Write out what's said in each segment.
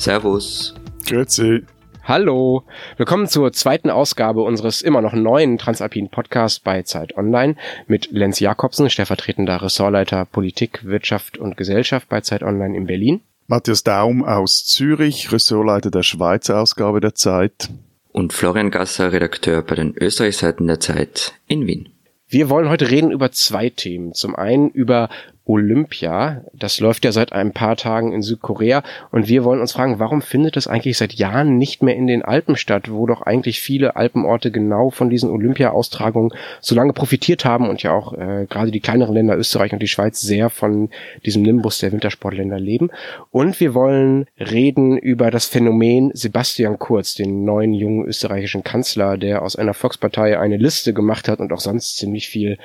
Servus. Grüezi. Hallo, willkommen zur zweiten Ausgabe unseres immer noch neuen Transalpinen Podcasts bei Zeit Online mit Lenz Jakobsen, stellvertretender Ressortleiter Politik, Wirtschaft und Gesellschaft bei Zeit Online in Berlin. Matthias Daum aus Zürich, Ressortleiter der Schweizer Ausgabe der Zeit. Und Florian Gasser, Redakteur bei den Österreichseiten der Zeit in Wien. Wir wollen heute reden über zwei Themen. Zum einen über Olympia. Das läuft ja seit ein paar Tagen in Südkorea und wir wollen uns fragen, warum findet das eigentlich seit Jahren nicht mehr in den Alpen statt, wo doch eigentlich viele Alpenorte genau von diesen Olympia-Austragungen so lange profitiert haben und ja auch äh, gerade die kleineren Länder Österreich und die Schweiz sehr von diesem Nimbus der Wintersportländer leben. Und wir wollen reden über das Phänomen Sebastian Kurz, den neuen jungen österreichischen Kanzler, der aus einer Volkspartei eine Liste gemacht hat und auch sonst ziemlich viel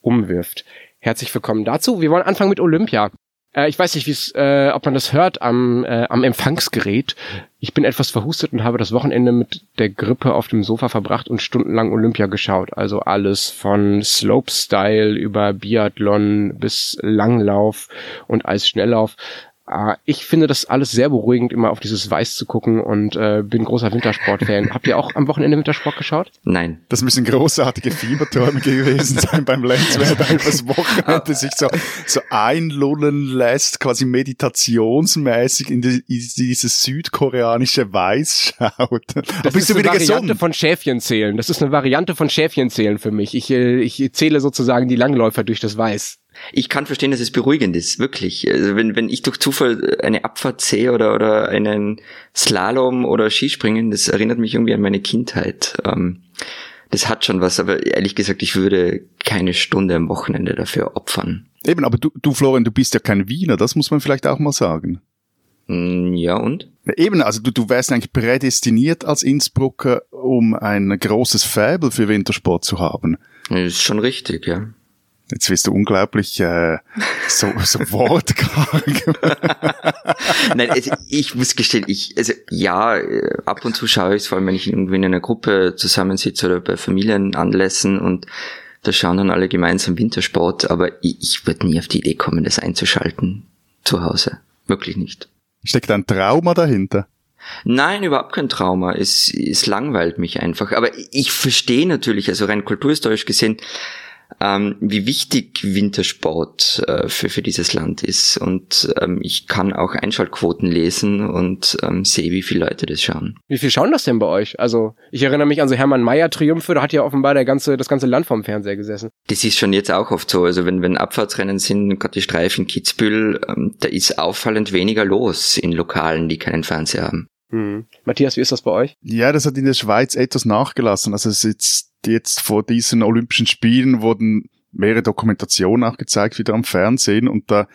umwirft. Herzlich willkommen dazu. Wir wollen anfangen mit Olympia. Äh, ich weiß nicht, wie's, äh, ob man das hört am, äh, am Empfangsgerät. Ich bin etwas verhustet und habe das Wochenende mit der Grippe auf dem Sofa verbracht und stundenlang Olympia geschaut. Also alles von Slopestyle über Biathlon bis Langlauf und Eisschnelllauf. Ah, ich finde das alles sehr beruhigend, immer auf dieses Weiß zu gucken und äh, bin großer Wintersport-Fan. Habt ihr auch am Wochenende Wintersport geschaut? Nein. Das müssen großartige Fieberträume gewesen sein beim Lenz, wenn er das Wochenende sich so, so einlullen lässt, quasi meditationsmäßig in, die, in dieses südkoreanische Weiß schaut. Das bist ist du wieder eine Variante gesund? von Schäfchenzählen. Das ist eine Variante von Schäfchenzählen für mich. Ich, äh, ich zähle sozusagen die Langläufer durch das Weiß. Ich kann verstehen, dass es beruhigend ist, wirklich. Also wenn, wenn ich durch Zufall eine Abfahrt sehe oder, oder einen Slalom oder Skispringen, das erinnert mich irgendwie an meine Kindheit. Ähm, das hat schon was, aber ehrlich gesagt, ich würde keine Stunde am Wochenende dafür opfern. Eben, aber du, du Florian, du bist ja kein Wiener, das muss man vielleicht auch mal sagen. Hm, ja, und? Eben, also du, du wärst eigentlich prädestiniert als Innsbrucker, um ein großes Faible für Wintersport zu haben. Das ist schon richtig, ja. Jetzt wirst du unglaublich äh, so, so wortkarg. Nein, also ich muss gestehen, ich, also ja, äh, ab und zu schaue ich es, vor allem wenn ich irgendwie in einer Gruppe zusammensitze oder bei Familienanlässen und da schauen dann alle gemeinsam Wintersport, aber ich, ich würde nie auf die Idee kommen, das einzuschalten zu Hause. Wirklich nicht. Steckt ein Trauma dahinter? Nein, überhaupt kein Trauma. Es, es langweilt mich einfach. Aber ich verstehe natürlich, also rein kulturhistorisch gesehen, ähm, wie wichtig Wintersport äh, für, für dieses Land ist. Und ähm, ich kann auch Einschaltquoten lesen und ähm, sehe, wie viele Leute das schauen. Wie viel schauen das denn bei euch? Also ich erinnere mich an so Hermann Mayer Triumphe, da hat ja offenbar der ganze, das ganze Land vorm Fernseher gesessen. Das ist schon jetzt auch oft so. Also wenn, wenn Abfahrtsrennen sind, gerade die Streifen Kitzbühel, ähm, da ist auffallend weniger los in Lokalen, die keinen Fernseher haben. Hm. Matthias, wie ist das bei euch? Ja, das hat in der Schweiz etwas nachgelassen. Also es ist jetzt, jetzt vor diesen Olympischen Spielen wurden mehrere Dokumentationen auch gezeigt, wieder am Fernsehen, und da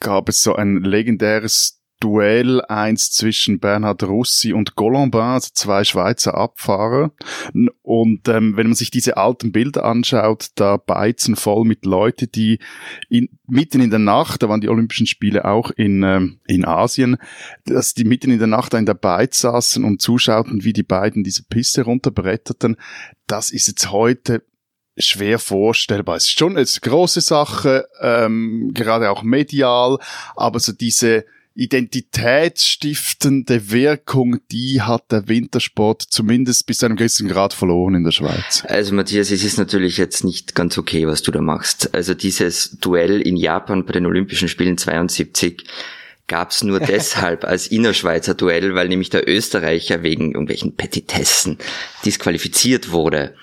gab es so ein legendäres Duell eins zwischen Bernhard Russi und Golombin, also zwei Schweizer Abfahrer. Und ähm, wenn man sich diese alten Bilder anschaut, da beizen voll mit Leuten, die in, mitten in der Nacht, da waren die Olympischen Spiele auch in, ähm, in Asien, dass die mitten in der Nacht da in der Beiz saßen und zuschauten, wie die beiden diese Piste runterbretterten. Das ist jetzt heute schwer vorstellbar. Es ist schon eine große Sache, ähm, gerade auch medial, aber so diese identitätsstiftende Wirkung, die hat der Wintersport zumindest bis zu einem gewissen Grad verloren in der Schweiz. Also Matthias, es ist natürlich jetzt nicht ganz okay, was du da machst. Also dieses Duell in Japan bei den Olympischen Spielen 72 gab's nur deshalb als innerschweizer Duell, weil nämlich der Österreicher wegen irgendwelchen Petitessen disqualifiziert wurde.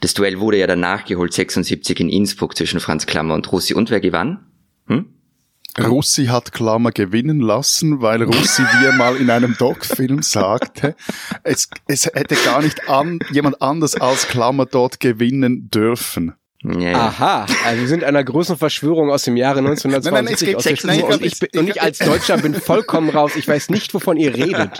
Das Duell wurde ja danach geholt, 76 in Innsbruck zwischen Franz Klammer und Russi. Und wer gewann? Hm? Russi hat Klammer gewinnen lassen, weil Russi, wie er mal in einem Doc-Film sagte, es, es hätte gar nicht an, jemand anders als Klammer dort gewinnen dürfen. Ja, Aha, also wir sind einer großen Verschwörung aus dem Jahre 1972 nein, nein, aus der Spur und ich, bin, und ich als Deutscher bin vollkommen raus. Ich weiß nicht, wovon ihr redet.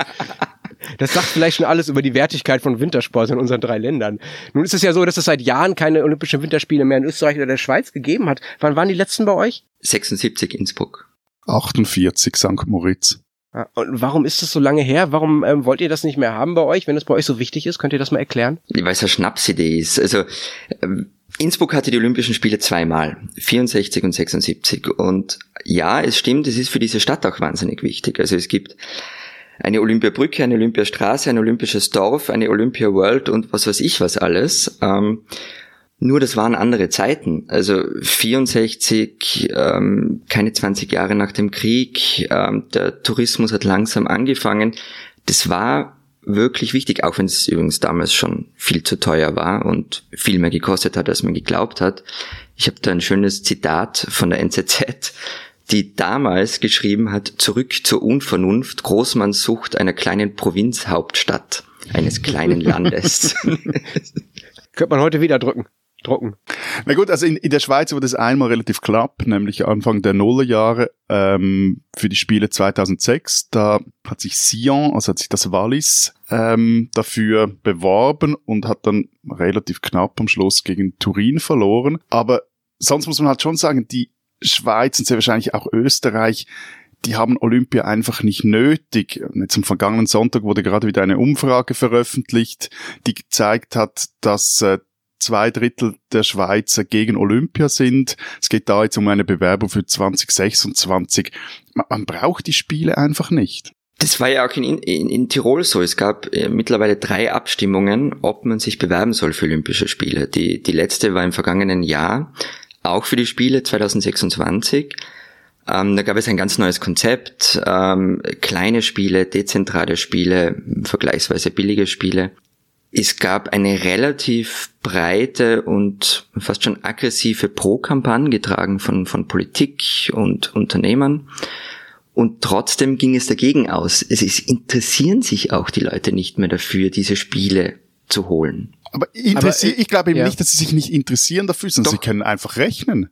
Das sagt vielleicht schon alles über die Wertigkeit von Wintersport in unseren drei Ländern. Nun ist es ja so, dass es seit Jahren keine Olympischen Winterspiele mehr in Österreich oder der Schweiz gegeben hat. Wann waren die letzten bei euch? 76 Innsbruck. 48 St. Moritz. Und warum ist das so lange her? Warum ähm, wollt ihr das nicht mehr haben bei euch, wenn es bei euch so wichtig ist? Könnt ihr das mal erklären? Weil es eine Schnapsidee ist. Also ähm, Innsbruck hatte die Olympischen Spiele zweimal, 64 und 76. Und ja, es stimmt, es ist für diese Stadt auch wahnsinnig wichtig. Also es gibt eine Olympiabrücke, eine Olympiastraße, ein olympisches Dorf, eine Olympia World und was weiß ich was alles. Ähm, nur das waren andere Zeiten. Also 64, ähm, keine 20 Jahre nach dem Krieg, ähm, der Tourismus hat langsam angefangen. Das war wirklich wichtig, auch wenn es übrigens damals schon viel zu teuer war und viel mehr gekostet hat, als man geglaubt hat. Ich habe da ein schönes Zitat von der NZZ, die damals geschrieben hat, zurück zur Unvernunft, Großmannssucht einer kleinen Provinzhauptstadt, eines kleinen Landes. Könnte man heute wieder drücken drucken. Na gut, also in, in der Schweiz wurde es einmal relativ knapp, nämlich Anfang der Nullerjahre ähm, für die Spiele 2006. Da hat sich Sion, also hat sich das Wallis ähm, dafür beworben und hat dann relativ knapp am Schluss gegen Turin verloren. Aber sonst muss man halt schon sagen, die Schweiz und sehr wahrscheinlich auch Österreich die haben Olympia einfach nicht nötig. Am vergangenen Sonntag wurde gerade wieder eine Umfrage veröffentlicht, die gezeigt hat, dass äh, zwei Drittel der Schweizer gegen Olympia sind. Es geht da jetzt um eine Bewerbung für 2026. Man, man braucht die Spiele einfach nicht. Das war ja auch in, in, in Tirol so. Es gab äh, mittlerweile drei Abstimmungen, ob man sich bewerben soll für Olympische Spiele. Die, die letzte war im vergangenen Jahr, auch für die Spiele 2026. Ähm, da gab es ein ganz neues Konzept, ähm, kleine Spiele, dezentrale Spiele, vergleichsweise billige Spiele. Es gab eine relativ breite und fast schon aggressive Pro-Kampagne getragen von, von Politik und Unternehmern. Und trotzdem ging es dagegen aus. Es ist, interessieren sich auch die Leute nicht mehr dafür, diese Spiele zu holen. Aber, Aber ich glaube eben ja. nicht, dass sie sich nicht interessieren dafür, sondern Doch. sie können einfach rechnen.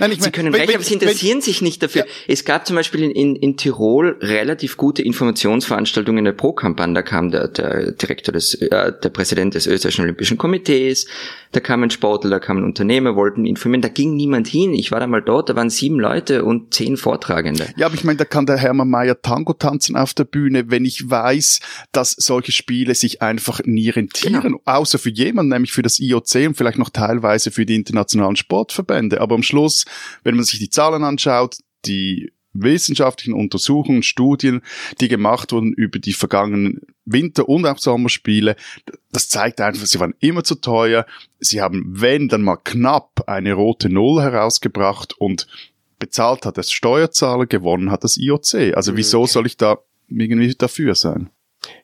Nein, ich mein, sie können wenn, rechnen, aber sie interessieren wenn, sich nicht dafür. Ja. Es gab zum Beispiel in, in, in Tirol relativ gute Informationsveranstaltungen der Pro-Kampagne. Da kam der, der Direktor des, äh, der Präsident des österreichischen Olympischen Komitees, da kamen Sportler, da kamen Unternehmer, wollten informieren. Da ging niemand hin. Ich war da mal dort, da waren sieben Leute und zehn Vortragende. Ja, aber ich meine, da kann der Hermann Mayer Tango tanzen auf der Bühne, wenn ich weiß, dass solche Spiele sich einfach nie rentieren. Genau. Außer für jemanden, nämlich für das IOC und vielleicht noch teilweise für die internationalen Sportverbände. Aber am Schluss wenn man sich die Zahlen anschaut, die wissenschaftlichen Untersuchungen, Studien, die gemacht wurden über die vergangenen Winter- und auch Sommerspiele, das zeigt einfach, sie waren immer zu teuer. Sie haben, wenn dann mal knapp, eine rote Null herausgebracht und bezahlt hat das Steuerzahler, gewonnen hat das IOC. Also wieso soll ich da irgendwie dafür sein?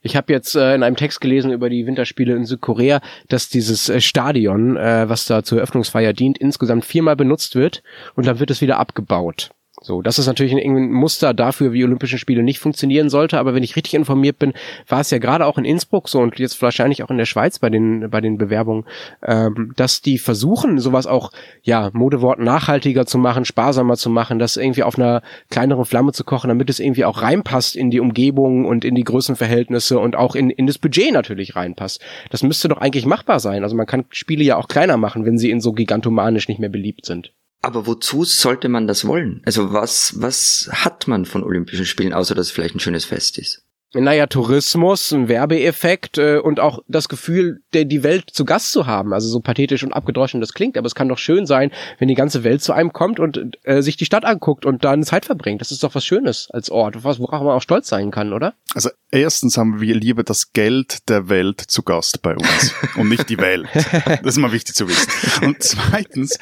Ich habe jetzt äh, in einem Text gelesen über die Winterspiele in Südkorea, dass dieses äh, Stadion, äh, was da zur Eröffnungsfeier dient, insgesamt viermal benutzt wird und dann wird es wieder abgebaut. So, das ist natürlich ein, Muster dafür, wie Olympischen Spiele nicht funktionieren sollte. Aber wenn ich richtig informiert bin, war es ja gerade auch in Innsbruck so und jetzt wahrscheinlich auch in der Schweiz bei den bei den Bewerbungen, ähm, dass die versuchen, sowas auch ja Modewort nachhaltiger zu machen, sparsamer zu machen, das irgendwie auf einer kleineren Flamme zu kochen, damit es irgendwie auch reinpasst in die Umgebung und in die Größenverhältnisse und auch in in das Budget natürlich reinpasst. Das müsste doch eigentlich machbar sein. Also man kann Spiele ja auch kleiner machen, wenn sie in so gigantomanisch nicht mehr beliebt sind. Aber wozu sollte man das wollen? Also was, was hat man von Olympischen Spielen, außer dass es vielleicht ein schönes Fest ist? Naja, Tourismus, ein Werbeeffekt äh, und auch das Gefühl, der, die Welt zu Gast zu haben. Also so pathetisch und abgedroschen das klingt, aber es kann doch schön sein, wenn die ganze Welt zu einem kommt und äh, sich die Stadt anguckt und dann Zeit verbringt. Das ist doch was Schönes als Ort, was, worauf man auch stolz sein kann, oder? Also erstens haben wir lieber das Geld der Welt zu Gast bei uns und nicht die Welt. Das ist mal wichtig zu wissen. Und zweitens,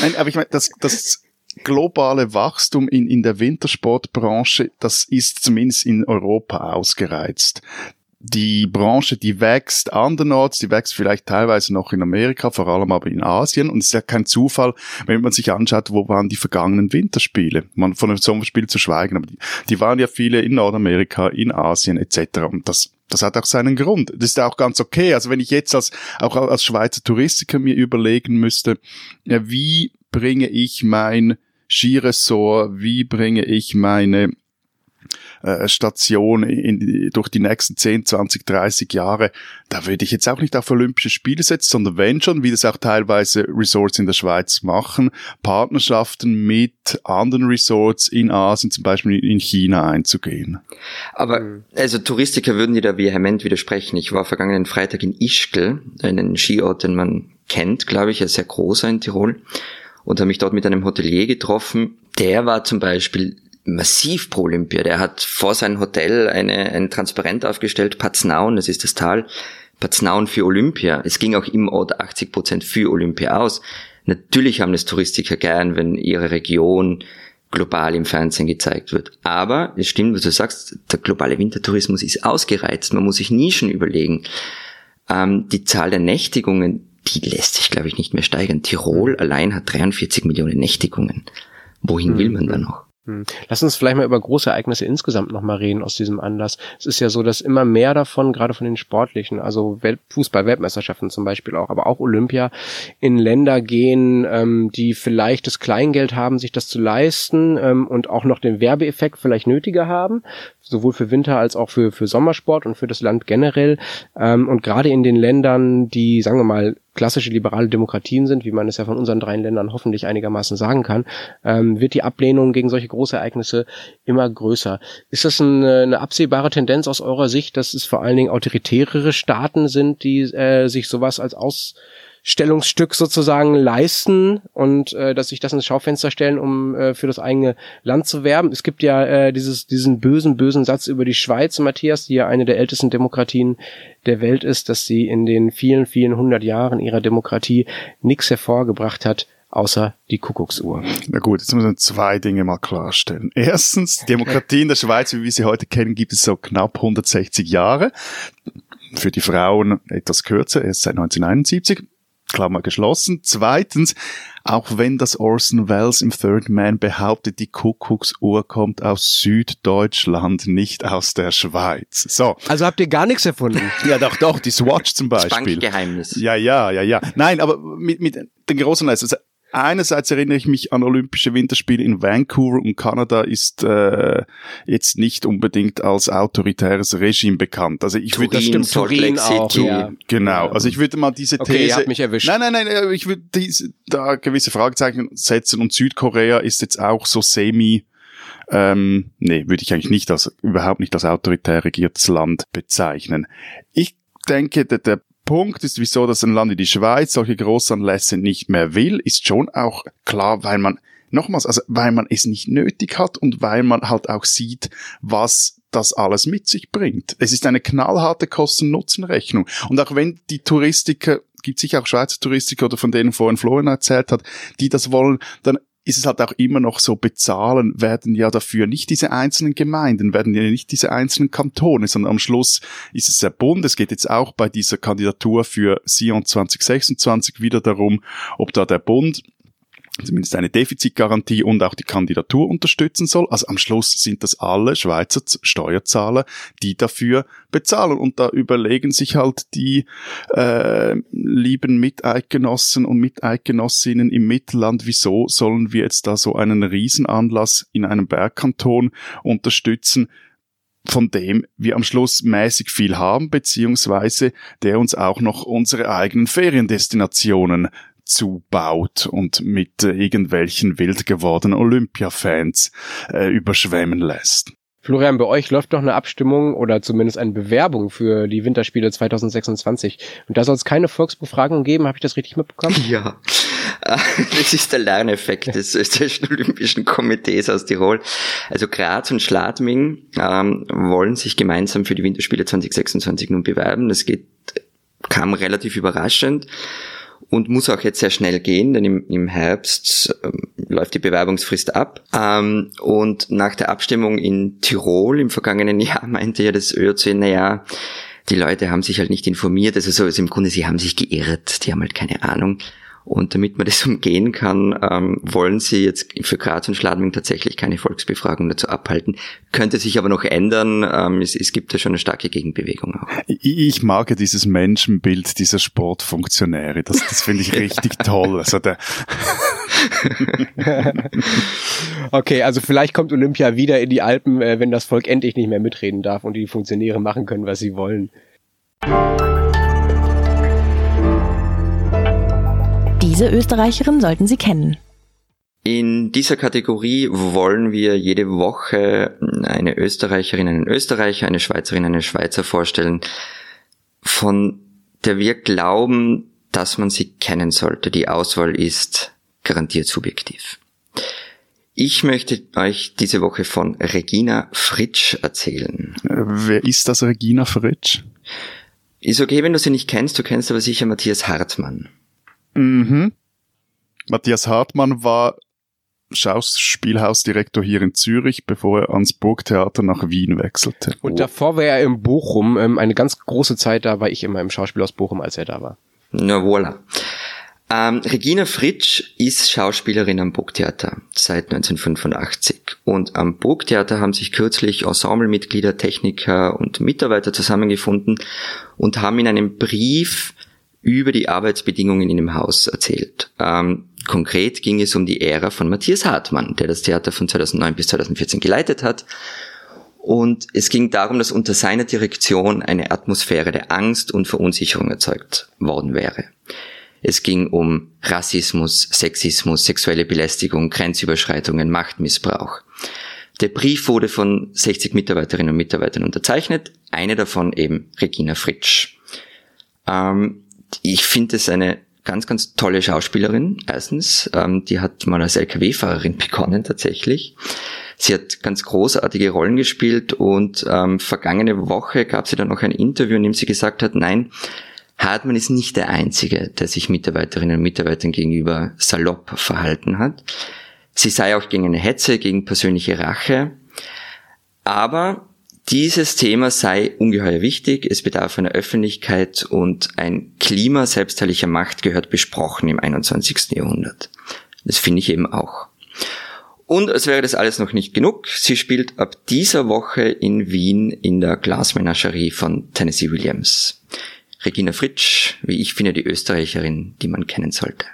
nein, aber ich meine, das, das globale Wachstum in, in der Wintersportbranche, das ist zumindest in Europa ausgereizt. Die Branche, die wächst andernorts, die wächst vielleicht teilweise noch in Amerika, vor allem aber in Asien. Und es ist ja kein Zufall, wenn man sich anschaut, wo waren die vergangenen Winterspiele. Man von einem Sommerspiel zu schweigen, aber die, die waren ja viele in Nordamerika, in Asien etc. Und das das hat auch seinen Grund. Das ist auch ganz okay. Also wenn ich jetzt als, auch als Schweizer Touristiker mir überlegen müsste, wie bringe ich mein Skiressort, wie bringe ich meine äh, Station in, durch die nächsten 10, 20, 30 Jahre, da würde ich jetzt auch nicht auf Olympische Spiele setzen, sondern wenn schon, wie das auch teilweise Resorts in der Schweiz machen, Partnerschaften mit anderen Resorts in Asien, zum Beispiel in China einzugehen. Aber also Touristiker würden dir da vehement widersprechen. Ich war vergangenen Freitag in Ischgl, einen Skiort, den man kennt, glaube ich, er ist sehr großer in Tirol und habe mich dort mit einem Hotelier getroffen. Der war zum Beispiel massiv pro Olympia. Der hat vor seinem Hotel eine, ein Transparent aufgestellt, Paznaun, das ist das Tal, Paznaun für Olympia. Es ging auch im Ort 80 Prozent für Olympia aus. Natürlich haben es Touristiker gern, wenn ihre Region global im Fernsehen gezeigt wird. Aber es stimmt, was du sagst, der globale Wintertourismus ist ausgereizt. Man muss sich Nischen überlegen. Ähm, die Zahl der Nächtigungen, die lässt sich, glaube ich, nicht mehr steigern. Tirol allein hat 43 Millionen Nächtigungen. Wohin will man da noch? Hm. Lass uns vielleicht mal über große Ereignisse insgesamt nochmal reden aus diesem Anlass. Es ist ja so, dass immer mehr davon, gerade von den sportlichen, also Fußball-Weltmeisterschaften zum Beispiel auch, aber auch Olympia, in Länder gehen, ähm, die vielleicht das Kleingeld haben, sich das zu leisten ähm, und auch noch den Werbeeffekt vielleicht nötiger haben sowohl für Winter als auch für, für Sommersport und für das Land generell. Ähm, und gerade in den Ländern, die, sagen wir mal, klassische liberale Demokratien sind, wie man es ja von unseren drei Ländern hoffentlich einigermaßen sagen kann, ähm, wird die Ablehnung gegen solche Großereignisse immer größer. Ist das eine, eine absehbare Tendenz aus eurer Sicht, dass es vor allen Dingen autoritärere Staaten sind, die äh, sich sowas als aus Stellungsstück sozusagen leisten und äh, dass sich das ins Schaufenster stellen, um äh, für das eigene Land zu werben. Es gibt ja äh, dieses, diesen bösen, bösen Satz über die Schweiz, Matthias, die ja eine der ältesten Demokratien der Welt ist, dass sie in den vielen, vielen hundert Jahren ihrer Demokratie nichts hervorgebracht hat, außer die Kuckucksuhr. Na gut, jetzt müssen wir zwei Dinge mal klarstellen. Erstens, Demokratie in der Schweiz, wie wir sie heute kennen, gibt es so knapp 160 Jahre. Für die Frauen etwas kürzer, erst seit 1971. Klammer geschlossen. Zweitens, auch wenn das Orson Welles im Third Man behauptet, die Kuckucksuhr kommt aus Süddeutschland, nicht aus der Schweiz. So. Also habt ihr gar nichts erfunden? ja, doch, doch, die Swatch zum Beispiel. Das Bankgeheimnis. Ja, ja, ja, ja. Nein, aber mit, mit den großen, also einerseits erinnere ich mich an Olympische Winterspiele in Vancouver und Kanada ist äh, jetzt nicht unbedingt als autoritäres Regime bekannt. Also ich Turin, würde stimmt, Turin auch, ja. genau. Also ich würde mal diese Okay, These. ihr habt mich erwischt. Nein, nein, nein. äh, Ich würde diese, da gewisse Fragezeichen setzen und Südkorea ist jetzt auch so semi. Ähm, nee, würde ich eigentlich nicht als überhaupt nicht als autoritär regiertes Land bezeichnen. Ich denke, der, der Punkt ist, wieso das ein Land wie die Schweiz solche Großanlässe nicht mehr will, ist schon auch klar, weil man, nochmals, also weil man es nicht nötig hat und weil man halt auch sieht, was das alles mit sich bringt. Es ist eine knallharte Kosten-Nutzen-Rechnung. Und auch wenn die Touristiker, gibt sicher auch Schweizer Touristiker oder von denen vorhin Florian erzählt hat, die das wollen, dann ist es halt auch immer noch so, bezahlen werden ja dafür nicht diese einzelnen Gemeinden, werden ja nicht diese einzelnen Kantone, sondern am Schluss ist es der Bund. Es geht jetzt auch bei dieser Kandidatur für Sion 2026 wieder darum, ob da der Bund zumindest eine Defizitgarantie und auch die Kandidatur unterstützen soll. Also am Schluss sind das alle Schweizer Steuerzahler, die dafür bezahlen. Und da überlegen sich halt die äh, lieben Miteidgenossen und Miteidgenossinnen im Mittelland, wieso sollen wir jetzt da so einen Riesenanlass in einem Bergkanton unterstützen, von dem wir am Schluss mäßig viel haben, beziehungsweise der uns auch noch unsere eigenen Feriendestinationen zubaut und mit äh, irgendwelchen wild gewordenen Olympia-Fans äh, überschwemmen lässt. Florian, bei euch läuft noch eine Abstimmung oder zumindest eine Bewerbung für die Winterspiele 2026. Und da soll es keine Volksbefragung geben, habe ich das richtig mitbekommen? Ja, das ist der Lerneffekt des österreichischen Olympischen Komitees aus Tirol. Also Graz und Schladming ähm, wollen sich gemeinsam für die Winterspiele 2026 nun bewerben. Das geht, kam relativ überraschend und muss auch jetzt sehr schnell gehen, denn im, im Herbst ähm, läuft die Bewerbungsfrist ab. Ähm, und nach der Abstimmung in Tirol im vergangenen Jahr meinte ja das ÖOC, naja, die Leute haben sich halt nicht informiert, also so also im Grunde, sie haben sich geirrt, die haben halt keine Ahnung. Und damit man das umgehen kann, ähm, wollen sie jetzt für Graz und Schladming tatsächlich keine Volksbefragung dazu abhalten. Könnte sich aber noch ändern. Ähm, es, es gibt da schon eine starke Gegenbewegung auch. Ich, ich mag ja dieses Menschenbild dieser Sportfunktionäre. Das, das finde ich richtig toll. Also der, Okay, also vielleicht kommt Olympia wieder in die Alpen, äh, wenn das Volk endlich nicht mehr mitreden darf und die Funktionäre machen können, was sie wollen. Diese Österreicherin sollten Sie kennen. In dieser Kategorie wollen wir jede Woche eine Österreicherin, einen Österreicher, eine Schweizerin, einen Schweizer vorstellen, von der wir glauben, dass man sie kennen sollte. Die Auswahl ist garantiert subjektiv. Ich möchte euch diese Woche von Regina Fritsch erzählen. Äh, wer ist das Regina Fritsch? Ist okay, wenn du sie nicht kennst. Du kennst aber sicher Matthias Hartmann. Mhm. Matthias Hartmann war Schauspielhausdirektor hier in Zürich, bevor er ans Burgtheater nach Wien wechselte. Und davor war er im Bochum. Ähm, eine ganz große Zeit da war ich immer im Schauspielhaus Bochum, als er da war. Na voilà. Ähm, Regina Fritsch ist Schauspielerin am Burgtheater seit 1985. Und am Burgtheater haben sich kürzlich Ensemblemitglieder, Techniker und Mitarbeiter zusammengefunden und haben in einem Brief über die Arbeitsbedingungen in dem Haus erzählt. Ähm, konkret ging es um die Ära von Matthias Hartmann, der das Theater von 2009 bis 2014 geleitet hat. Und es ging darum, dass unter seiner Direktion eine Atmosphäre der Angst und Verunsicherung erzeugt worden wäre. Es ging um Rassismus, Sexismus, sexuelle Belästigung, Grenzüberschreitungen, Machtmissbrauch. Der Brief wurde von 60 Mitarbeiterinnen und Mitarbeitern unterzeichnet, eine davon eben Regina Fritsch. Ähm, ich finde es eine ganz, ganz tolle Schauspielerin, erstens. Ähm, die hat mal als LKW-Fahrerin begonnen tatsächlich. Sie hat ganz großartige Rollen gespielt und ähm, vergangene Woche gab sie dann noch ein Interview, in dem sie gesagt hat, nein, Hartmann ist nicht der Einzige, der sich Mitarbeiterinnen und Mitarbeitern gegenüber salopp verhalten hat. Sie sei auch gegen eine Hetze, gegen persönliche Rache. Aber dieses Thema sei ungeheuer wichtig, es bedarf einer Öffentlichkeit und ein Klima selbstherrlicher Macht gehört besprochen im 21. Jahrhundert. Das finde ich eben auch. Und als wäre das alles noch nicht genug, sie spielt ab dieser Woche in Wien in der Glasmenagerie von Tennessee Williams. Regina Fritsch, wie ich finde, die Österreicherin, die man kennen sollte.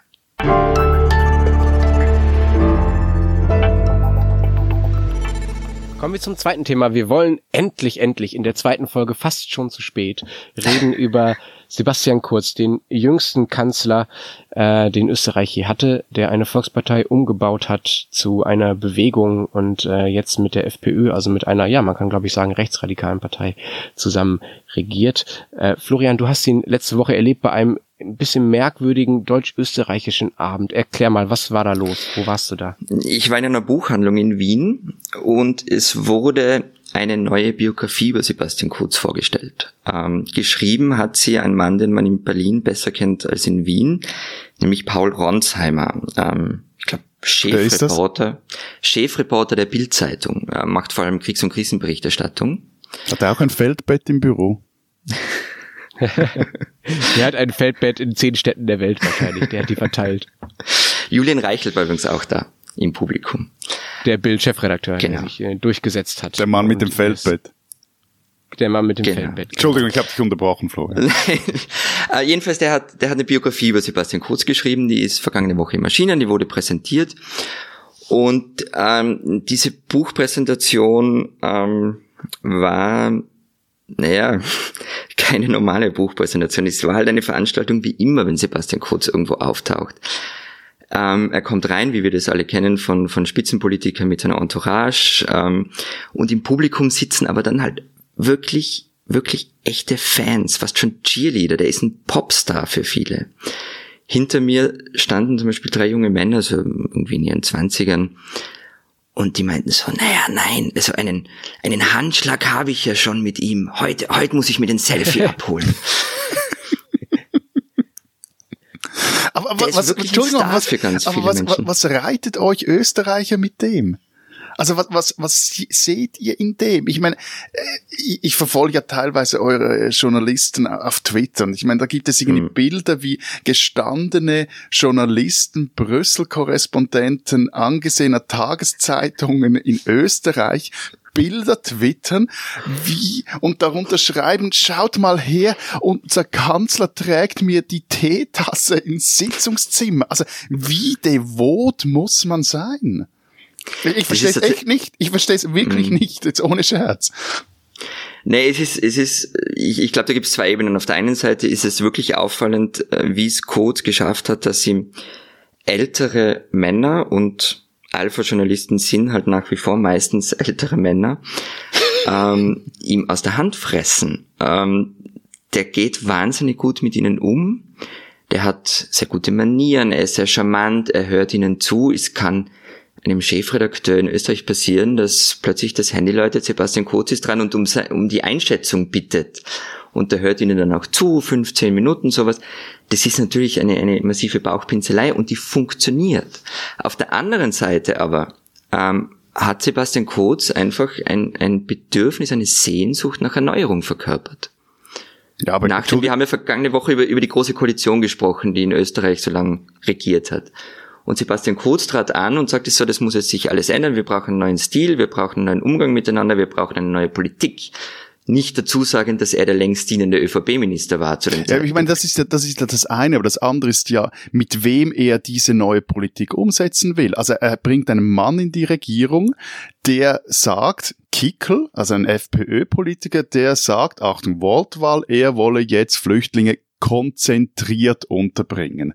Kommen wir zum zweiten Thema. Wir wollen endlich, endlich in der zweiten Folge fast schon zu spät reden über Sebastian Kurz, den jüngsten Kanzler, äh, den Österreich je hatte, der eine Volkspartei umgebaut hat zu einer Bewegung und äh, jetzt mit der FPÖ, also mit einer, ja, man kann glaube ich sagen, rechtsradikalen Partei zusammen regiert. Äh, Florian, du hast ihn letzte Woche erlebt bei einem ein bisschen merkwürdigen deutsch-österreichischen Abend. Erklär mal, was war da los? Wo warst du da? Ich war in einer Buchhandlung in Wien und es wurde eine neue Biografie über Sebastian Kurz vorgestellt. Ähm, geschrieben hat sie ein Mann, den man in Berlin besser kennt als in Wien, nämlich Paul Ronsheimer. Ähm, ich glaube, Chefreporter, Chefreporter der Bildzeitung, äh, macht vor allem Kriegs- und Krisenberichterstattung. Hat er auch ein Feldbett im Büro? der hat ein Feldbett in zehn Städten der Welt wahrscheinlich. Der hat die verteilt. Julian Reichelt war übrigens auch da im Publikum. Der Bild-Chefredakteur, genau. der sich äh, durchgesetzt hat. Der Mann mit dem Feldbett. Der Mann mit dem genau. Feldbett. Entschuldigung, ich habe dich unterbrochen, Florian. äh, jedenfalls, der hat, der hat eine Biografie über Sebastian Kurz geschrieben, die ist vergangene Woche im Maschinen, die wurde präsentiert. Und ähm, diese Buchpräsentation ähm, war naja, keine normale Buchpräsentation. Es war halt eine Veranstaltung wie immer, wenn Sebastian Kurz irgendwo auftaucht. Ähm, er kommt rein, wie wir das alle kennen, von, von Spitzenpolitikern mit seiner Entourage. Ähm, und im Publikum sitzen aber dann halt wirklich, wirklich echte Fans, fast schon Cheerleader. Der ist ein Popstar für viele. Hinter mir standen zum Beispiel drei junge Männer, so irgendwie in ihren Zwanzigern, und die meinten so, naja, nein, also einen, einen Handschlag habe ich ja schon mit ihm. Heute, heute muss ich mir den Selfie abholen. aber, aber was, Entschuldigung, was, aber was, was reitet euch Österreicher mit dem? Also was, was, was seht ihr in dem? Ich meine, äh, ich, ich verfolge ja teilweise eure Journalisten auf Twitter und ich meine, da gibt es irgendwie mhm. Bilder, wie gestandene Journalisten, Brüssel-Korrespondenten angesehener Tageszeitungen in Österreich Bilder twittern, wie, und darunter schreiben, schaut mal her, unser Kanzler trägt mir die Teetasse ins Sitzungszimmer. Also, wie devot muss man sein? Ich verstehe es echt nicht. Ich verstehe es wirklich mm. nicht, jetzt ohne Scherz. Nee, es ist, es ist, ich, ich glaube, da gibt es zwei Ebenen. Auf der einen Seite ist es wirklich auffallend, äh, wie es Code geschafft hat, dass sie ältere Männer und Alpha-Journalisten sind halt nach wie vor meistens ältere Männer, ähm, ihm aus der Hand fressen. Ähm, der geht wahnsinnig gut mit ihnen um. Der hat sehr gute Manieren, er ist sehr charmant, er hört ihnen zu, es kann einem Chefredakteur in Österreich passieren, dass plötzlich das Handy läutet, Sebastian Kurz ist dran und um, um die Einschätzung bittet. Und der hört ihnen dann auch zu, 15 Minuten, sowas. Das ist natürlich eine, eine massive Bauchpinselei und die funktioniert. Auf der anderen Seite aber ähm, hat Sebastian Kurz einfach ein, ein Bedürfnis, eine Sehnsucht nach Erneuerung verkörpert. Ja, aber Nachdem, wir haben ja vergangene Woche über, über die große Koalition gesprochen, die in Österreich so lange regiert hat. Und Sebastian Kurz trat an und sagte so, das muss jetzt sich alles ändern, wir brauchen einen neuen Stil, wir brauchen einen neuen Umgang miteinander, wir brauchen eine neue Politik nicht dazu sagen, dass er der längst dienende ÖVP-Minister war zu dem Zeitpunkt. Ja, ich meine, das ist ja, das ist das eine, aber das andere ist ja, mit wem er diese neue Politik umsetzen will. Also er bringt einen Mann in die Regierung, der sagt, Kickel, also ein FPÖ-Politiker, der sagt, Achtung, Wortwahl, er wolle jetzt Flüchtlinge konzentriert unterbringen.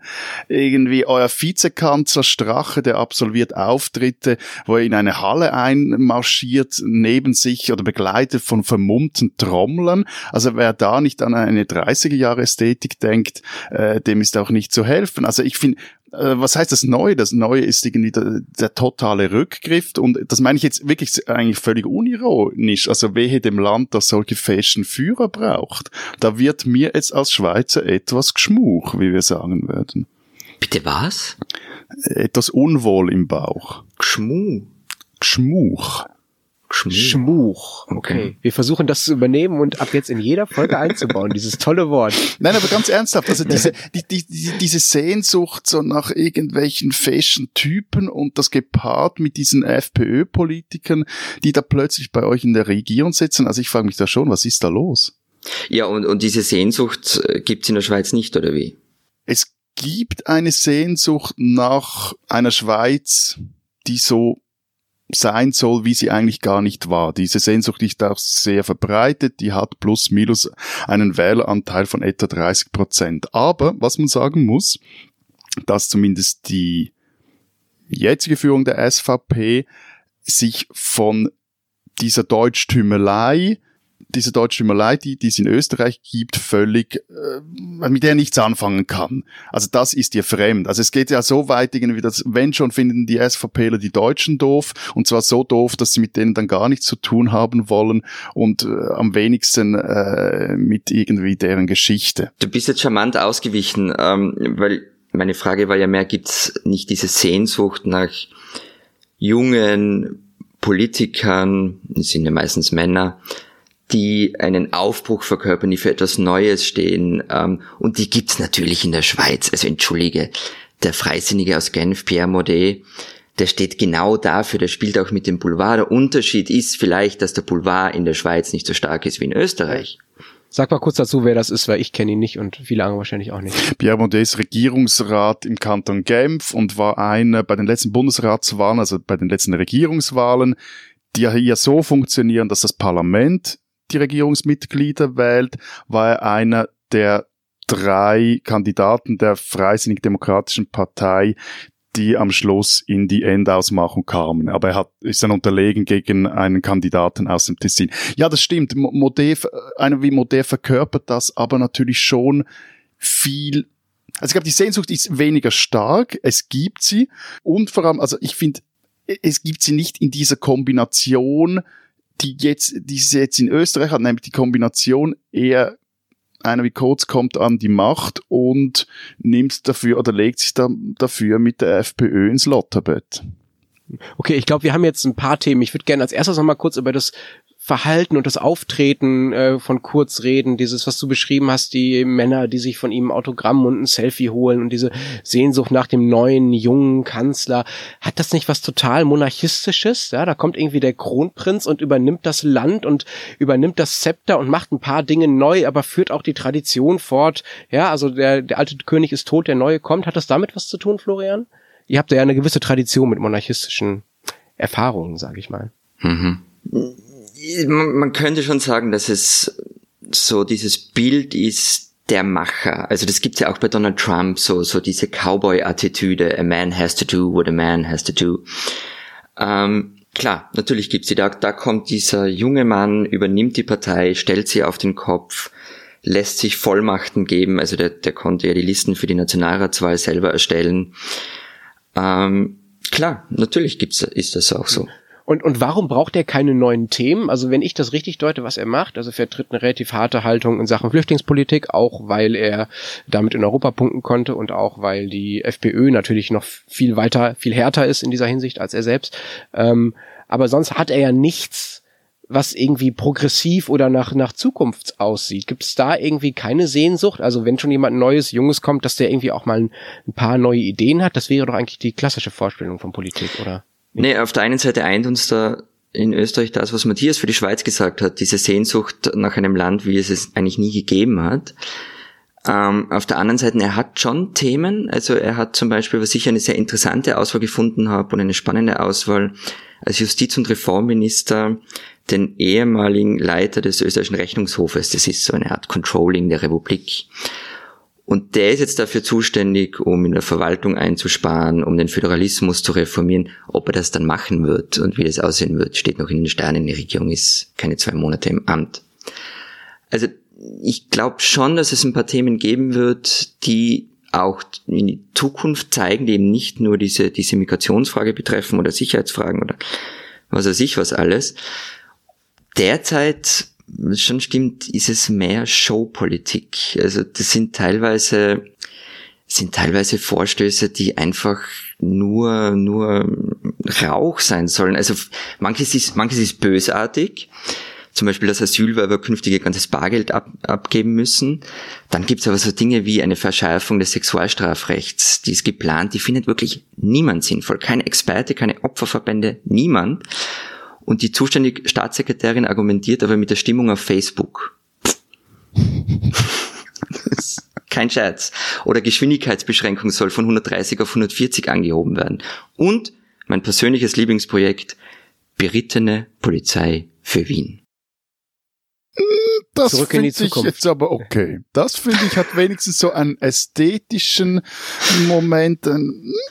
Irgendwie euer Vizekanzler Strache, der absolviert Auftritte, wo er in eine Halle einmarschiert, neben sich oder begleitet von vermummten Trommlern. Also wer da nicht an eine 30er Jahre Ästhetik denkt, äh, dem ist auch nicht zu helfen. Also ich finde, äh, was heißt das Neue? Das Neue ist irgendwie der, der, totale Rückgriff und das meine ich jetzt wirklich eigentlich völlig unironisch. Also wehe dem Land, das solche festen Führer braucht. Da wird mir jetzt als Schweizer etwas geschmuch, wie wir sagen würden. Bitte was? Etwas Unwohl im Bauch. Geschmuch. Geschmuch. Schmuch. Schmuch. Okay. okay. Wir versuchen das zu übernehmen und ab jetzt in jeder Folge einzubauen, dieses tolle Wort. Nein, aber ganz ernsthaft, also diese, die, die, die, diese Sehnsucht so nach irgendwelchen fashion Typen und das gepaart mit diesen FPÖ-Politikern, die da plötzlich bei euch in der Regierung sitzen. Also ich frage mich da schon, was ist da los? Ja, und, und diese Sehnsucht äh, gibt's in der Schweiz nicht, oder wie? Es gibt eine Sehnsucht nach einer Schweiz, die so sein soll, wie sie eigentlich gar nicht war. Diese Sehnsucht ist auch sehr verbreitet, die hat plus minus einen Wähleranteil von etwa 30 Prozent. Aber was man sagen muss, dass zumindest die jetzige Führung der SVP sich von dieser Deutschtümelei diese deutsche Schwimmerei, die, die es in Österreich gibt, völlig, äh, mit der nichts anfangen kann. Also das ist ihr fremd. Also es geht ja so weit irgendwie, dass wenn schon finden die SVPler die Deutschen doof und zwar so doof, dass sie mit denen dann gar nichts zu tun haben wollen und äh, am wenigsten äh, mit irgendwie deren Geschichte. Du bist jetzt charmant ausgewichen, ähm, weil meine Frage war ja mehr, gibt's nicht diese Sehnsucht nach jungen Politikern, sind ja meistens Männer, die einen Aufbruch verkörpern, die für etwas Neues stehen. Ähm, und die gibt's natürlich in der Schweiz. Also entschuldige, der Freisinnige aus Genf, Pierre Modet, der steht genau dafür, der spielt auch mit dem Boulevard. Der Unterschied ist vielleicht, dass der Boulevard in der Schweiz nicht so stark ist wie in Österreich. Sag mal kurz dazu, wer das ist, weil ich kenne ihn nicht und viele andere wahrscheinlich auch nicht. Pierre Modet ist Regierungsrat im Kanton Genf und war einer bei den letzten Bundesratswahlen, also bei den letzten Regierungswahlen, die ja hier so funktionieren, dass das Parlament die Regierungsmitglieder wählt, war er einer der drei Kandidaten der Freisinnig-Demokratischen Partei, die am Schluss in die Endausmachung kamen. Aber er hat, ist dann unterlegen gegen einen Kandidaten aus dem Tessin. Ja, das stimmt. Modef, einer wie Modef verkörpert das, aber natürlich schon viel also ich glaube, die Sehnsucht ist weniger stark, es gibt sie und vor allem, also ich finde, es gibt sie nicht in dieser Kombination die jetzt, die sie jetzt in Österreich hat, nämlich die Kombination eher einer wie Kurz kommt an die Macht und nimmt dafür oder legt sich da, dafür mit der FPÖ ins Lotterbett. Okay, ich glaube, wir haben jetzt ein paar Themen. Ich würde gerne als erstes noch mal kurz über das Verhalten und das Auftreten äh, von Kurz reden, dieses, was du beschrieben hast, die Männer, die sich von ihm Autogramm und ein Selfie holen und diese Sehnsucht nach dem neuen, jungen Kanzler. Hat das nicht was total monarchistisches? Ja, da kommt irgendwie der Kronprinz und übernimmt das Land und übernimmt das Zepter und macht ein paar Dinge neu, aber führt auch die Tradition fort. Ja, also der, der alte König ist tot, der neue kommt. Hat das damit was zu tun, Florian? Ihr habt ja eine gewisse Tradition mit monarchistischen Erfahrungen, sage ich mal. Mhm man könnte schon sagen, dass es so dieses Bild ist der Macher. Also das gibt's ja auch bei Donald Trump, so, so diese Cowboy-Attitüde, a man has to do what a man has to do. Ähm, klar, natürlich gibt's sie. Da, da kommt dieser junge Mann, übernimmt die Partei, stellt sie auf den Kopf, lässt sich Vollmachten geben. Also der, der konnte ja die Listen für die Nationalratswahl selber erstellen. Ähm, Klar, natürlich gibt's, ist das auch so. Und, und warum braucht er keine neuen Themen? Also wenn ich das richtig deute, was er macht, also vertritt eine relativ harte Haltung in Sachen Flüchtlingspolitik, auch weil er damit in Europa punkten konnte und auch weil die FPÖ natürlich noch viel weiter, viel härter ist in dieser Hinsicht als er selbst. Ähm, aber sonst hat er ja nichts, was irgendwie progressiv oder nach, nach Zukunft aussieht. Gibt es da irgendwie keine Sehnsucht? Also wenn schon jemand Neues, Junges kommt, dass der irgendwie auch mal ein, ein paar neue Ideen hat, das wäre doch eigentlich die klassische Vorstellung von Politik, oder? Nee, auf der einen Seite eint uns da in Österreich das, was Matthias für die Schweiz gesagt hat, diese Sehnsucht nach einem Land, wie es es eigentlich nie gegeben hat. Ähm, auf der anderen Seite, er hat schon Themen, also er hat zum Beispiel, was ich eine sehr interessante Auswahl gefunden habe und eine spannende Auswahl, als Justiz- und Reformminister den ehemaligen Leiter des österreichischen Rechnungshofes, das ist so eine Art Controlling der Republik, und der ist jetzt dafür zuständig, um in der Verwaltung einzusparen, um den Föderalismus zu reformieren. Ob er das dann machen wird und wie das aussehen wird, steht noch in den Sternen. Die Regierung ist keine zwei Monate im Amt. Also ich glaube schon, dass es ein paar Themen geben wird, die auch in die Zukunft zeigen, die eben nicht nur diese, diese Migrationsfrage betreffen oder Sicherheitsfragen oder was weiß ich was alles. Derzeit schon stimmt, ist es mehr Showpolitik. Also das sind teilweise sind teilweise Vorstöße, die einfach nur nur Rauch sein sollen. Also manches ist manches ist bösartig. Zum Beispiel das Asylwerber künftige ganzes Bargeld ab, abgeben müssen. Dann gibt es aber so Dinge wie eine Verschärfung des Sexualstrafrechts. Die ist geplant, die findet wirklich niemand sinnvoll. Kein Experte, keine Opferverbände, niemand. Und die zuständige Staatssekretärin argumentiert aber mit der Stimmung auf Facebook. kein Scherz. Oder Geschwindigkeitsbeschränkung soll von 130 auf 140 angehoben werden. Und mein persönliches Lieblingsprojekt, berittene Polizei für Wien. Das finde ich jetzt aber okay. Das finde ich hat wenigstens so einen ästhetischen Moment.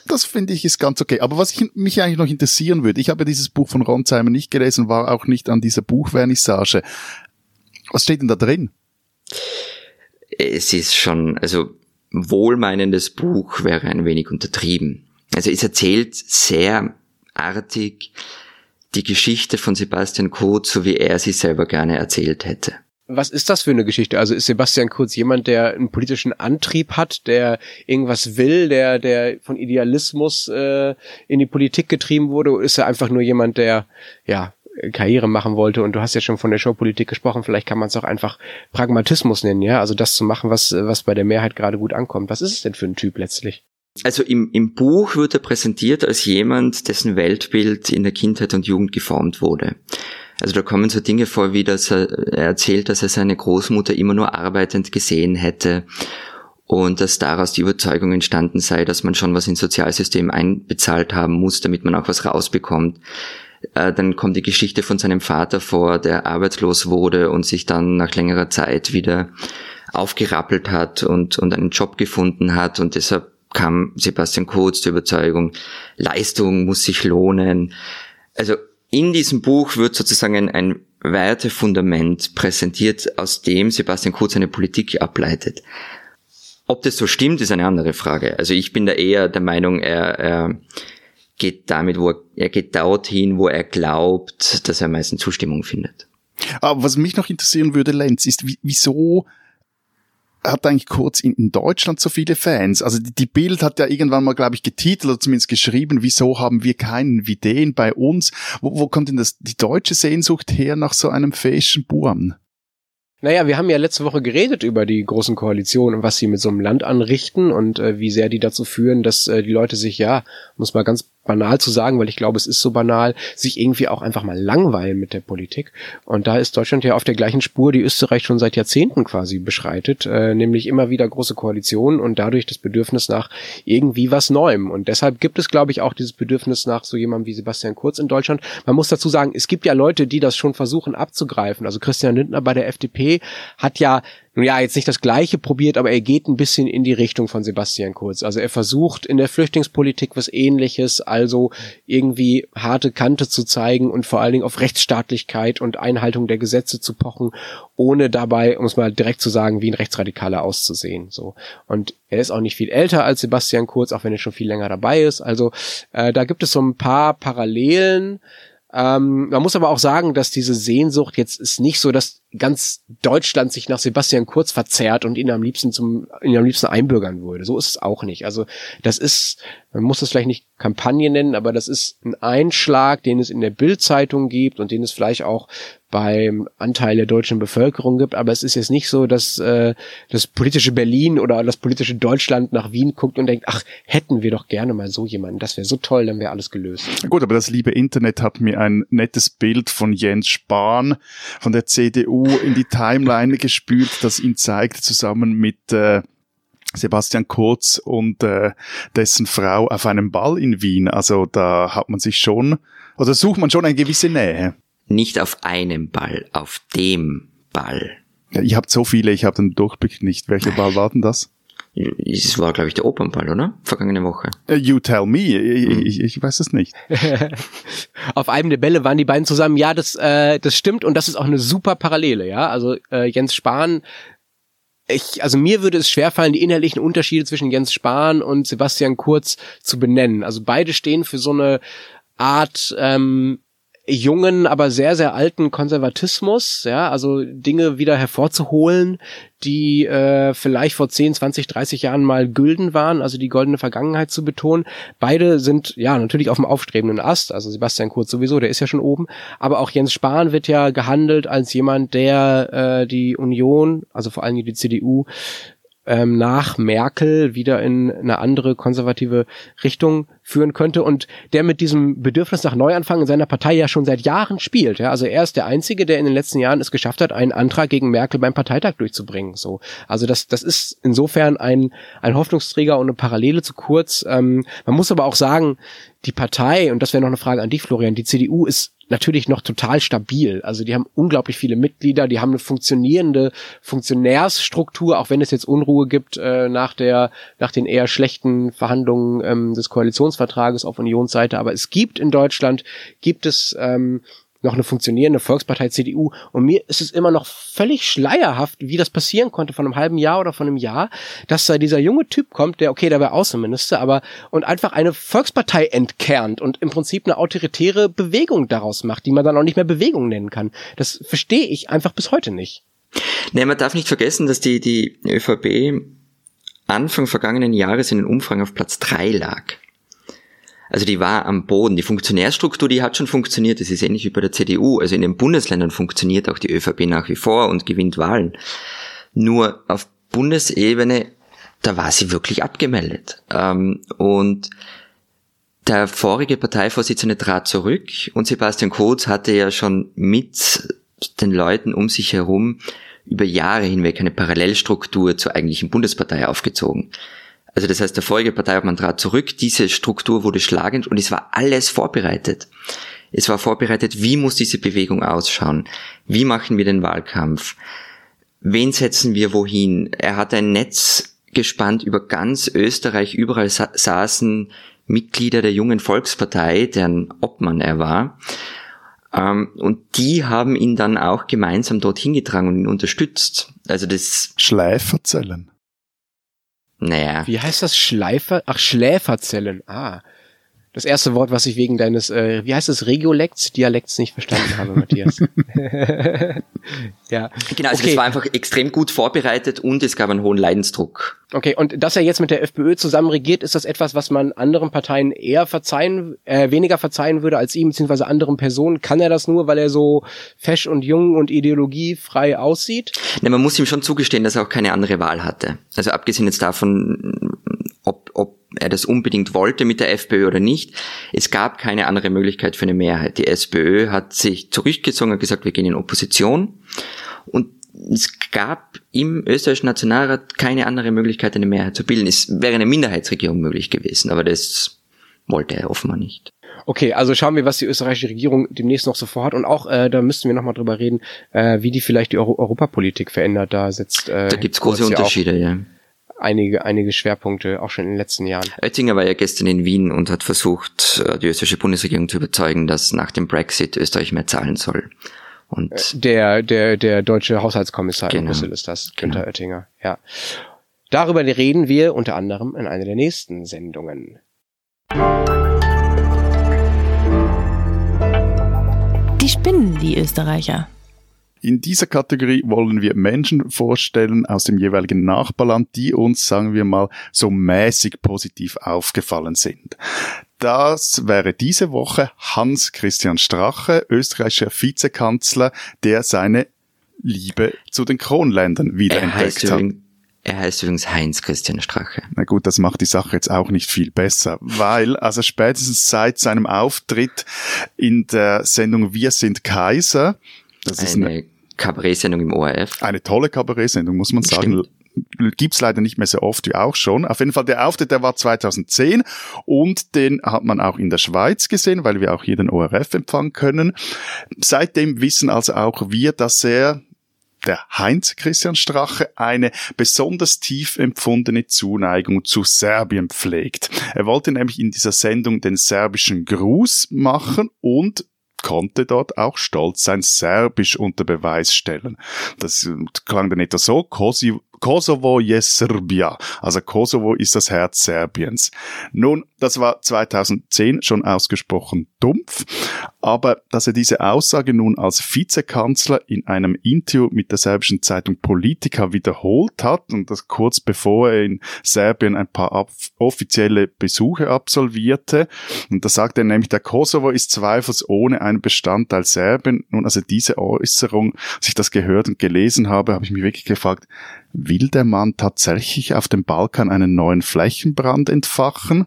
Das finde ich ist ganz okay. Aber was ich, mich eigentlich noch interessieren würde, ich habe dieses Buch von Ronsheimer nicht gelesen, war auch nicht an dieser Buchvernissage. Was steht denn da drin? Es ist schon, also wohlmeinendes Buch wäre ein wenig untertrieben. Also es erzählt sehr artig die Geschichte von Sebastian Kurz, so wie er sie selber gerne erzählt hätte. Was ist das für eine Geschichte? Also ist Sebastian Kurz jemand, der einen politischen Antrieb hat, der irgendwas will, der, der von Idealismus äh, in die Politik getrieben wurde? Oder ist er einfach nur jemand, der ja Karriere machen wollte? Und du hast ja schon von der Showpolitik gesprochen. Vielleicht kann man es auch einfach Pragmatismus nennen, ja? Also das zu machen, was was bei der Mehrheit gerade gut ankommt. Was ist es denn für ein Typ letztlich? Also im, im Buch wird er präsentiert als jemand, dessen Weltbild in der Kindheit und Jugend geformt wurde. Also da kommen so Dinge vor, wie dass er, er erzählt, dass er seine Großmutter immer nur arbeitend gesehen hätte und dass daraus die Überzeugung entstanden sei, dass man schon was ins Sozialsystem einbezahlt haben muss, damit man auch was rausbekommt. Äh, dann kommt die Geschichte von seinem Vater vor, der arbeitslos wurde und sich dann nach längerer Zeit wieder aufgerappelt hat und, und einen Job gefunden hat und deshalb kam Sebastian Kurz zur Überzeugung, Leistung muss sich lohnen. Also in diesem Buch wird sozusagen ein, Wertefundament präsentiert, aus dem Sebastian Kurz seine Politik ableitet. Ob das so stimmt, ist eine andere Frage. Also ich bin da eher der Meinung, er, er geht damit, wo er, er geht dorthin, wo er glaubt, dass er am meisten Zustimmung findet. Aber was mich noch interessieren würde, Lenz, ist, wieso hat eigentlich kurz in, in Deutschland so viele Fans? Also die, die Bild hat ja irgendwann mal, glaube ich, getitelt oder zumindest geschrieben, wieso haben wir keinen wie bei uns? Wo, wo kommt denn das, die deutsche Sehnsucht her nach so einem fähischen Buam? Naja, wir haben ja letzte Woche geredet über die großen Koalitionen und was sie mit so einem Land anrichten und äh, wie sehr die dazu führen, dass äh, die Leute sich, ja, muss mal ganz banal zu sagen, weil ich glaube, es ist so banal, sich irgendwie auch einfach mal langweilen mit der Politik. Und da ist Deutschland ja auf der gleichen Spur, die Österreich schon seit Jahrzehnten quasi beschreitet, äh, nämlich immer wieder große Koalitionen und dadurch das Bedürfnis nach irgendwie was Neuem. Und deshalb gibt es, glaube ich, auch dieses Bedürfnis nach so jemandem wie Sebastian Kurz in Deutschland. Man muss dazu sagen, es gibt ja Leute, die das schon versuchen abzugreifen. Also Christian Lindner bei der FDP hat ja nun ja, jetzt nicht das Gleiche probiert, aber er geht ein bisschen in die Richtung von Sebastian Kurz. Also er versucht in der Flüchtlingspolitik was ähnliches, also irgendwie harte Kante zu zeigen und vor allen Dingen auf Rechtsstaatlichkeit und Einhaltung der Gesetze zu pochen, ohne dabei, um es mal direkt zu sagen, wie ein Rechtsradikaler auszusehen. So. Und er ist auch nicht viel älter als Sebastian Kurz, auch wenn er schon viel länger dabei ist. Also äh, da gibt es so ein paar Parallelen. Ähm, man muss aber auch sagen, dass diese Sehnsucht jetzt ist nicht so, dass ganz Deutschland sich nach Sebastian Kurz verzerrt und ihn am liebsten zum, ihn am liebsten einbürgern würde. So ist es auch nicht. Also das ist, man muss es vielleicht nicht Kampagne nennen, aber das ist ein Einschlag, den es in der Bildzeitung gibt und den es vielleicht auch beim Anteil der deutschen Bevölkerung gibt. Aber es ist jetzt nicht so, dass äh, das politische Berlin oder das politische Deutschland nach Wien guckt und denkt, ach, hätten wir doch gerne mal so jemanden. Das wäre so toll, dann wäre alles gelöst. Gut, aber das liebe Internet hat mir ein nettes Bild von Jens Spahn von der CDU in die Timeline gespült, das ihn zeigt, zusammen mit äh, Sebastian Kurz und äh, dessen Frau auf einem Ball in Wien. Also da hat man sich schon, oder sucht man schon eine gewisse Nähe. Nicht auf einem Ball, auf dem Ball. Ja, ihr habt so viele, ich habe den Durchblick nicht. Welcher Ball war denn das? Es war, glaube ich, der Opernball, oder? Vergangene Woche. Uh, you tell me. Ich, hm. ich, ich weiß es nicht. Auf einem der Bälle waren die beiden zusammen. Ja, das, äh, das stimmt und das ist auch eine super Parallele. Ja, also äh, Jens Spahn ich, also mir würde es schwerfallen, die innerlichen Unterschiede zwischen Jens Spahn und Sebastian Kurz zu benennen. Also beide stehen für so eine Art ähm, jungen, aber sehr, sehr alten Konservatismus, ja, also Dinge wieder hervorzuholen, die äh, vielleicht vor 10, 20, 30 Jahren mal gülden waren, also die goldene Vergangenheit zu betonen. Beide sind ja natürlich auf dem aufstrebenden Ast, also Sebastian Kurz sowieso, der ist ja schon oben, aber auch Jens Spahn wird ja gehandelt als jemand, der äh, die Union, also vor allem die CDU, ähm, nach Merkel wieder in eine andere konservative Richtung führen könnte und der mit diesem Bedürfnis nach Neuanfang in seiner Partei ja schon seit Jahren spielt. Ja? Also er ist der Einzige, der in den letzten Jahren es geschafft hat, einen Antrag gegen Merkel beim Parteitag durchzubringen. So, also das, das ist insofern ein, ein Hoffnungsträger und eine Parallele zu kurz. Ähm, man muss aber auch sagen, die Partei, und das wäre noch eine Frage an dich, Florian, die CDU ist natürlich noch total stabil. Also die haben unglaublich viele Mitglieder, die haben eine funktionierende Funktionärsstruktur, auch wenn es jetzt Unruhe gibt äh, nach der nach den eher schlechten Verhandlungen ähm, des Koalitionsvertrages auf Unionsseite. Aber es gibt in Deutschland gibt es ähm, noch eine funktionierende Volkspartei CDU. Und mir ist es immer noch völlig schleierhaft, wie das passieren konnte von einem halben Jahr oder von einem Jahr, dass da dieser junge Typ kommt, der, okay, der wäre Außenminister, aber und einfach eine Volkspartei entkernt und im Prinzip eine autoritäre Bewegung daraus macht, die man dann auch nicht mehr Bewegung nennen kann. Das verstehe ich einfach bis heute nicht. Nee, man darf nicht vergessen, dass die, die ÖVP Anfang vergangenen Jahres in den Umfragen auf Platz drei lag. Also die war am Boden. Die Funktionärstruktur, die hat schon funktioniert. Das ist ähnlich wie bei der CDU. Also in den Bundesländern funktioniert auch die ÖVP nach wie vor und gewinnt Wahlen. Nur auf Bundesebene, da war sie wirklich abgemeldet. Ähm, und der vorige Parteivorsitzende trat zurück und Sebastian Kurz hatte ja schon mit den Leuten um sich herum über Jahre hinweg eine Parallelstruktur zur eigentlichen Bundespartei aufgezogen. Also das heißt, der vorige Parteiobmann trat zurück, diese Struktur wurde schlagend und es war alles vorbereitet. Es war vorbereitet, wie muss diese Bewegung ausschauen? Wie machen wir den Wahlkampf? Wen setzen wir wohin? Er hat ein Netz gespannt über ganz Österreich. Überall sa saßen Mitglieder der jungen Volkspartei, deren Obmann er war. Ähm, und die haben ihn dann auch gemeinsam dorthin getragen und ihn unterstützt. Also das Schleiferzellen. Naja. Wie heißt das? Schleifer? Ach, Schläferzellen. Ah. Das erste Wort, was ich wegen deines, äh, wie heißt es, Regiolekts, Dialekts nicht verstanden habe, Matthias. ja. Genau, also okay. das war einfach extrem gut vorbereitet und es gab einen hohen Leidensdruck. Okay, und dass er jetzt mit der FPÖ zusammen regiert, ist das etwas, was man anderen Parteien eher verzeihen, äh, weniger verzeihen würde als ihm, beziehungsweise anderen Personen? Kann er das nur, weil er so fesch und jung und ideologiefrei aussieht? Ne, man muss ihm schon zugestehen, dass er auch keine andere Wahl hatte. Also abgesehen jetzt davon, er das unbedingt wollte mit der FPÖ oder nicht. Es gab keine andere Möglichkeit für eine Mehrheit. Die SPÖ hat sich zurückgezogen und gesagt, wir gehen in Opposition. Und es gab im österreichischen Nationalrat keine andere Möglichkeit, eine Mehrheit zu bilden. Es wäre eine Minderheitsregierung möglich gewesen, aber das wollte er offenbar nicht. Okay, also schauen wir, was die österreichische Regierung demnächst noch so vorhat. Und auch, äh, da müssten wir nochmal drüber reden, äh, wie die vielleicht die Euro Europapolitik verändert. Da setzt äh, Da gibt's große Unterschiede, ja. Einige, einige Schwerpunkte, auch schon in den letzten Jahren. Oettinger war ja gestern in Wien und hat versucht, äh, die österreichische Bundesregierung zu überzeugen, dass nach dem Brexit Österreich mehr zahlen soll. Und Äh, Der, der, der deutsche Haushaltskommissar in Genau. Brüssel ist das, Günther Genau. Oettinger, ja. Darüber reden wir unter anderem in einer der nächsten Sendungen. Die spinnen, die Österreicher. In dieser Kategorie wollen wir Menschen vorstellen aus dem jeweiligen Nachbarland, die uns, sagen wir mal, so mäßig positiv aufgefallen sind. Das wäre diese Woche Hans-Christian Strache, österreichischer Vizekanzler, der seine Liebe zu den Kronländern er wiederentdeckt hat. er heißt übrigens Heinz Christian Strache. Na gut, das macht die Sache jetzt auch nicht viel besser, weil also spätestens seit seinem Auftritt in der Sendung Wir sind Kaiser, das ist eine, Eine Kabarettsendung im ORF. eine tolle Kabarettsendung, muss man sagen. Gibt's leider nicht mehr so oft wie auch schon. Auf jeden Fall, der Auftritt, der war 2010 und den hat man auch in der Schweiz gesehen, weil wir auch hier den ORF empfangen können. Seitdem wissen also auch wir, dass er der Heinz Christian Strache eine besonders tief empfundene Zuneigung zu Serbien pflegt. Er wollte nämlich in dieser Sendung den serbischen Gruß machen und konnte dort auch stolz sein Serbisch unter Beweis stellen. Das klang dann etwa so, Kosi- Kosovo je Serbia, also Kosovo ist das Herz Serbiens. Nun, das war 2010 schon ausgesprochen dumpf, aber dass er diese Aussage nun als Vizekanzler in einem Interview mit der serbischen Zeitung Politica wiederholt hat und das kurz bevor er in Serbien ein paar offizielle Besuche absolvierte, und da sagt er nämlich, der Kosovo ist zweifelsohne ein Bestandteil Serbien. Nun, also diese Äußerung, als ich das gehört und gelesen habe, habe ich mich wirklich gefragt, will der Mann tatsächlich auf dem Balkan einen neuen Flächenbrand entfachen?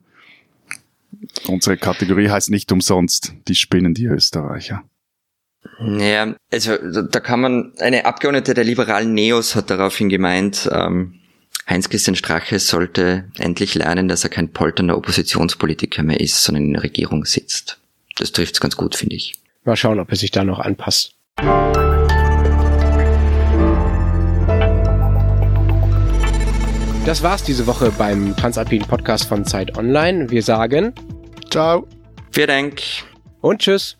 Unsere Kategorie heißt nicht umsonst, die spinnen die Österreicher. Naja, also da da kann man, eine Abgeordnete der liberalen Neos hat daraufhin gemeint, ähm, Heinz-Christian Strache sollte endlich lernen, dass er kein polternder Oppositionspolitiker mehr ist, sondern in der Regierung sitzt. Das trifft's ganz gut, finde ich. Mal schauen, ob er sich da noch anpasst. Das war's diese Woche beim Transalpinen Podcast von Zeit Online. Wir sagen Ciao! Vielen Dank. und tschüss.